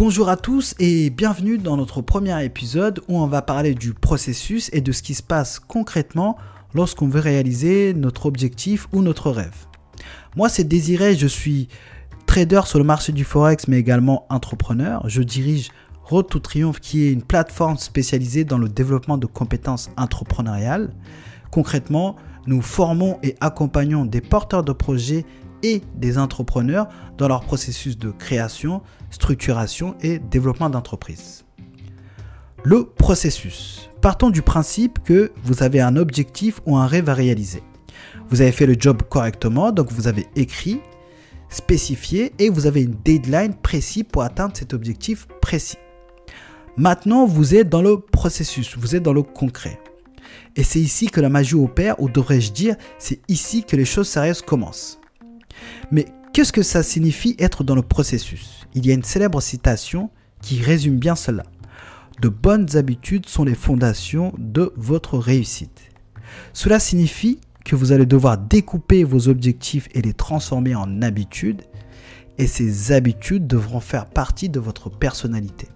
Bonjour à tous et bienvenue dans notre premier épisode où on va parler du processus et de ce qui se passe concrètement lorsqu'on veut réaliser notre objectif ou notre rêve. Moi c'est Désiré, je suis trader sur le marché du forex mais également entrepreneur. Je dirige Road to Triumph qui est une plateforme spécialisée dans le développement de compétences entrepreneuriales. Concrètement, nous formons et accompagnons des porteurs de projets et des entrepreneurs dans leur processus de création, structuration et développement d'entreprise. Le processus. Partons du principe que vous avez un objectif ou un rêve à réaliser. Vous avez fait le job correctement, donc vous avez écrit, spécifié et vous avez une deadline précise pour atteindre cet objectif précis. Maintenant, vous êtes dans le processus, vous êtes dans le concret. Et c'est ici que la magie opère, ou devrais-je dire, c'est ici que les choses sérieuses commencent. Mais qu'est-ce que ça signifie être dans le processus? Il y a une célèbre citation qui résume bien cela. De bonnes habitudes sont les fondations de votre réussite. Cela signifie que vous allez devoir découper vos objectifs et les transformer en habitudes, et ces habitudes devront faire partie de votre personnalité.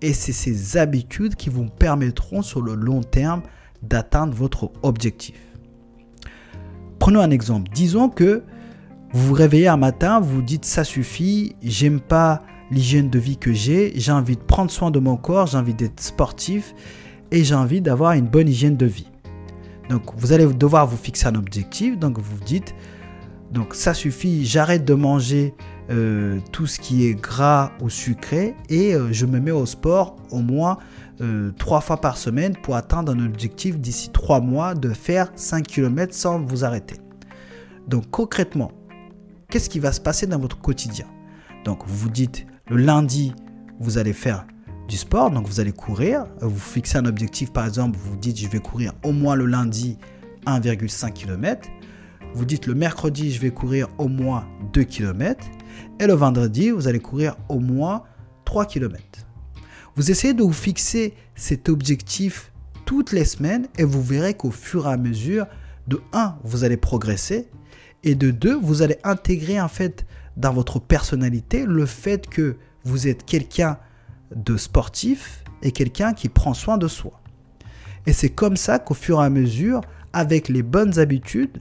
Et c'est ces habitudes qui vous permettront sur le long terme d'atteindre votre objectif. Prenons un exemple. Disons que vous vous réveillez un matin, vous vous dites ça suffit, j'aime pas l'hygiène de vie que j'ai, j'ai envie de prendre soin de mon corps, j'ai envie d'être sportif et j'ai envie d'avoir une bonne hygiène de vie. Donc vous allez devoir vous fixer un objectif, donc vous vous dites donc ça suffit, j'arrête de manger euh, tout ce qui est gras ou sucré et euh, je me mets au sport au moins euh, trois fois par semaine pour atteindre un objectif d'ici trois mois de faire 5 km sans vous arrêter. Donc concrètement, qu'est-ce qui va se passer dans votre quotidien Donc vous vous dites le lundi, vous allez faire du sport, donc vous allez courir, vous fixez un objectif par exemple, vous vous dites je vais courir au moins le lundi 1,5 km. Vous dites le mercredi, je vais courir au moins 2 km. Et le vendredi, vous allez courir au moins 3 km. Vous essayez de vous fixer cet objectif toutes les semaines et vous verrez qu'au fur et à mesure, de 1, vous allez progresser et de 2, vous allez intégrer en fait dans votre personnalité le fait que vous êtes quelqu'un de sportif et quelqu'un qui prend soin de soi. Et c'est comme ça qu'au fur et à mesure, avec les bonnes habitudes,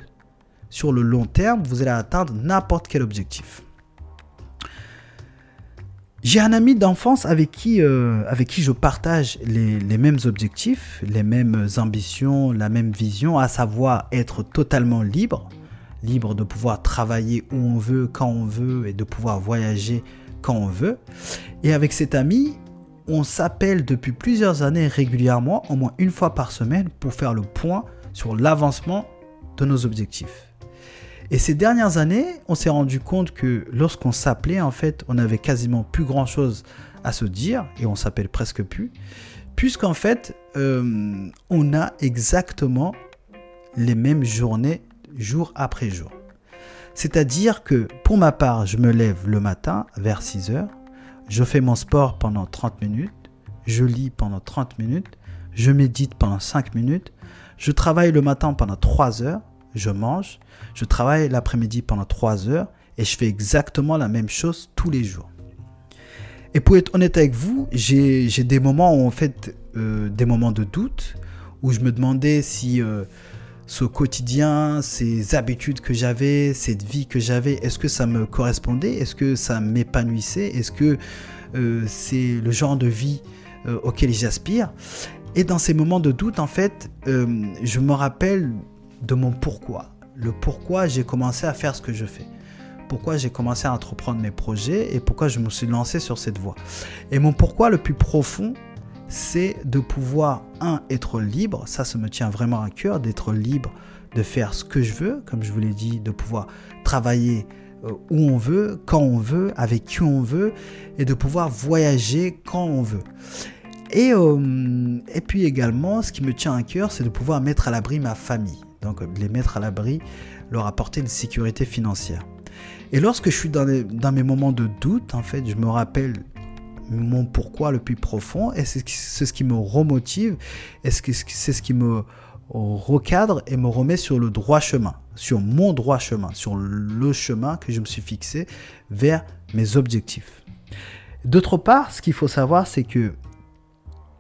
sur le long terme, vous allez atteindre n'importe quel objectif. J'ai un ami d'enfance avec qui, euh, je partage les, mêmes objectifs, les mêmes ambitions, la même vision, à savoir être totalement libre, libre de pouvoir travailler où on veut, quand on veut, et de pouvoir voyager quand on veut. Et avec cet ami, on s'appelle depuis plusieurs années régulièrement, au moins une fois par semaine, pour faire le point sur l'avancement de nos objectifs. Et ces dernières années, on s'est rendu compte que lorsqu'on s'appelait, en fait, on avait quasiment plus grand chose à se dire et on s'appelle presque plus, puisqu'en fait, euh, on a exactement les mêmes journées jour après jour. C'est-à-dire que pour ma part, je me lève le matin vers 6 heures, je fais mon sport pendant 30 minutes, je lis pendant 30 minutes, je médite pendant 5 minutes, je travaille le matin pendant 3 heures, je mange, je travaille l'après-midi pendant 3 heures et je fais exactement la même chose tous les jours. Et pour être honnête avec vous, j'ai des moments où en fait, euh, des moments de doute, où je me demandais si euh, ce quotidien, ces habitudes que j'avais, cette vie que j'avais, est-ce que ça me correspondait? Est-ce que ça m'épanouissait? Est-ce que euh, c'est le genre de vie auquel j'aspire? Et dans ces moments de doute, en fait, je me rappelle de mon pourquoi. Le pourquoi j'ai commencé à faire ce que je fais. Pourquoi j'ai commencé à entreprendre mes projets et pourquoi je me suis lancé sur cette voie. Et mon pourquoi le plus profond, c'est de pouvoir, un, être libre, ça, ça me tient vraiment à cœur, d'être libre de faire ce que je veux, comme je vous l'ai dit, de pouvoir travailler euh, où on veut, quand on veut, avec qui on veut, et de pouvoir voyager quand on veut. Et, euh, et puis également, ce qui me tient à cœur, c'est de pouvoir mettre à l'abri ma famille donc les mettre à l'abri, leur apporter une sécurité financière. Et lorsque je suis dans, dans mes moments de doute, en fait, je me rappelle mon pourquoi le plus profond, et c'est ce qui me remotive, c'est ce qui me recadre et me remet sur le droit chemin, sur mon droit chemin, sur le chemin que je me suis fixé vers mes objectifs. D'autre part, ce qu'il faut savoir, c'est que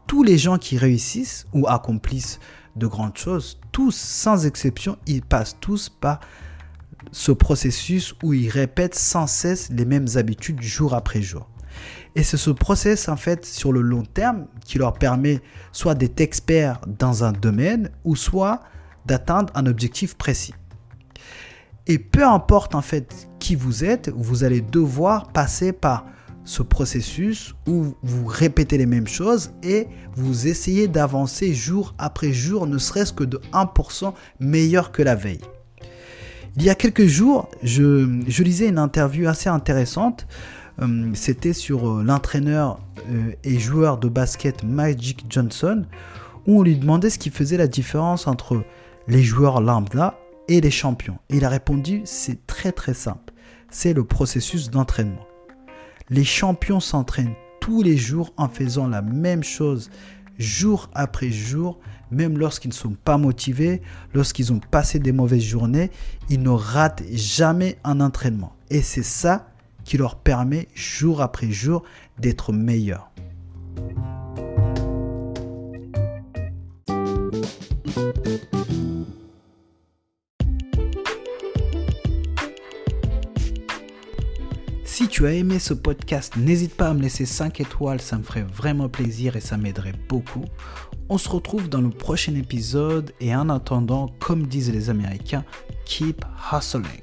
tous les gens qui réussissent ou accomplissent de grandes choses, tous sans exception, ils passent tous par ce processus où ils répètent sans cesse les mêmes habitudes jour après jour. Et c'est ce process, en fait, sur le long terme, qui leur permet soit d'être experts dans un domaine ou soit d'atteindre un objectif précis. Et peu importe, en fait, qui vous êtes, vous allez devoir passer par ce processus où vous répétez les mêmes choses et vous essayez d'avancer jour après jour, ne serait-ce que de 1% meilleur que la veille. Il y a quelques jours, je, je lisais une interview assez intéressante. Euh, c'était sur euh, l'entraîneur euh, et joueur de basket Magic Johnson, où on lui demandait ce qui faisait la différence entre les joueurs lambda et les champions. Et il a répondu, c'est très très simple. C'est le processus d'entraînement. Les champions s'entraînent tous les jours en faisant la même chose jour après jour, même lorsqu'ils ne sont pas motivés, lorsqu'ils ont passé des mauvaises journées, ils ne ratent jamais un entraînement. Et c'est ça qui leur permet jour après jour d'être meilleurs. Si tu as aimé ce podcast, n'hésite pas à me laisser 5 étoiles, ça me ferait vraiment plaisir et ça m'aiderait beaucoup. On se retrouve dans le prochain épisode et en attendant, comme disent les Américains, keep hustling.